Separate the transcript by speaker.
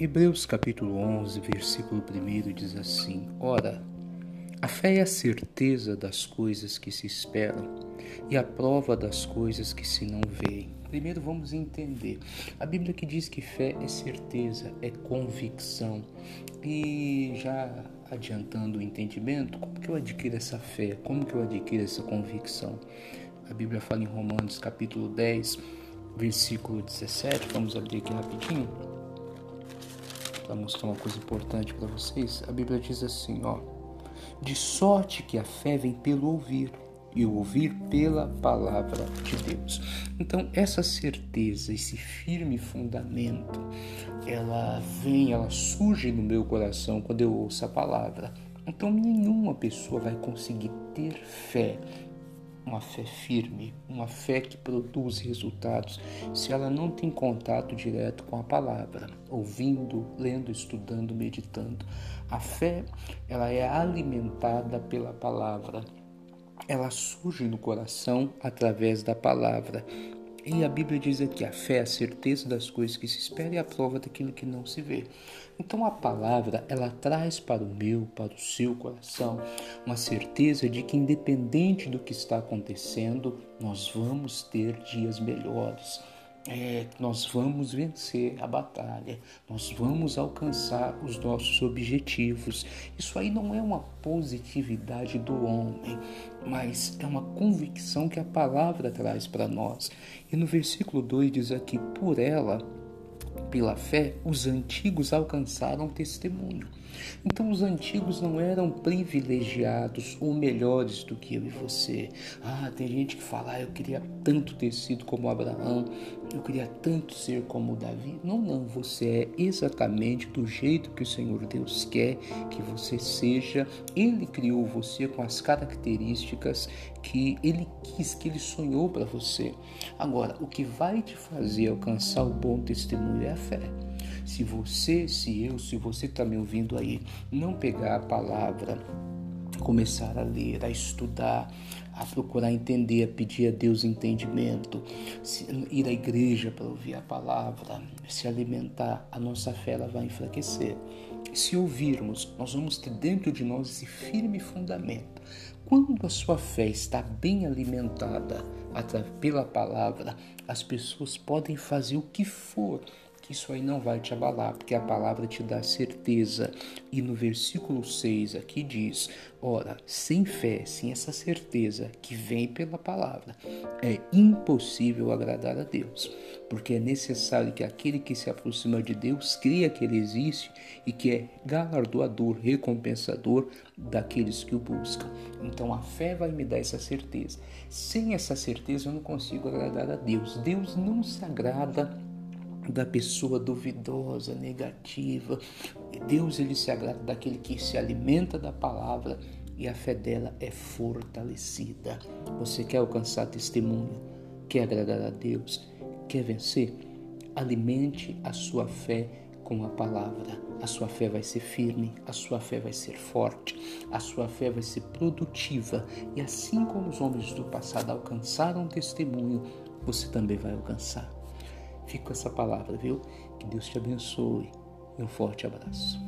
Speaker 1: Hebreus capítulo 11, versículo 1 diz assim: Ora, a fé é a certeza das coisas que se esperam e a prova das coisas que se não veem. Primeiro vamos entender. A Bíblia que diz que fé é certeza, é convicção. E já adiantando o entendimento, como que eu adquiro essa fé? Como que eu adquiro essa convicção? A Bíblia fala em Romanos capítulo 10, versículo 17. Vamos abrir aqui rapidinho para mostrar uma coisa importante para vocês. A Bíblia diz assim, ó: De sorte que a fé vem pelo ouvir e o ouvir pela palavra de Deus. Então, essa certeza, esse firme fundamento, ela vem, ela surge no meu coração quando eu ouço a palavra. Então, nenhuma pessoa vai conseguir ter fé uma fé firme, uma fé que produz resultados, se ela não tem contato direto com a palavra, ouvindo, lendo, estudando, meditando. A fé, ela é alimentada pela palavra. Ela surge no coração através da palavra. E a Bíblia diz aqui: a fé é a certeza das coisas que se espera e a prova daquilo que não se vê. Então a palavra, ela traz para o meu, para o seu coração, uma certeza de que, independente do que está acontecendo, nós vamos ter dias melhores é, nós vamos vencer a batalha, nós vamos alcançar os nossos objetivos. Isso aí não é uma positividade do homem, mas é uma convicção que a palavra traz para nós. E no versículo 2 diz aqui: por ela pela fé, os antigos alcançaram testemunho. Então, os antigos não eram privilegiados ou melhores do que eu e você. Ah, tem gente que fala, ah, eu queria tanto ter sido como Abraão, eu queria tanto ser como Davi. Não, não, você é exatamente do jeito que o Senhor Deus quer que você seja. Ele criou você com as características que ele quis, que ele sonhou para você. Agora, o que vai te fazer alcançar o bom testemunho é a fé. Se você, se eu, se você está me ouvindo aí, não pegar a palavra, começar a ler, a estudar, a procurar entender, a pedir a Deus entendimento, ir à igreja para ouvir a palavra, se alimentar, a nossa fé ela vai enfraquecer. Se ouvirmos, nós vamos ter dentro de nós esse firme fundamento. Quando a sua fé está bem alimentada pela palavra, as pessoas podem fazer o que for isso aí não vai te abalar, porque a palavra te dá certeza. E no versículo 6 aqui diz: Ora, sem fé, sem essa certeza que vem pela palavra, é impossível agradar a Deus, porque é necessário que aquele que se aproxima de Deus creia que Ele existe e que é galardoador, recompensador daqueles que o buscam. Então a fé vai me dar essa certeza. Sem essa certeza eu não consigo agradar a Deus. Deus não se agrada da pessoa duvidosa, negativa. Deus ele se agrada daquele que se alimenta da palavra e a fé dela é fortalecida. Você quer alcançar testemunho? Quer agradar a Deus? Quer vencer? Alimente a sua fé com a palavra. A sua fé vai ser firme, a sua fé vai ser forte, a sua fé vai ser produtiva. E assim como os homens do passado alcançaram testemunho, você também vai alcançar. Fico com essa palavra, viu? Que Deus te abençoe um forte abraço.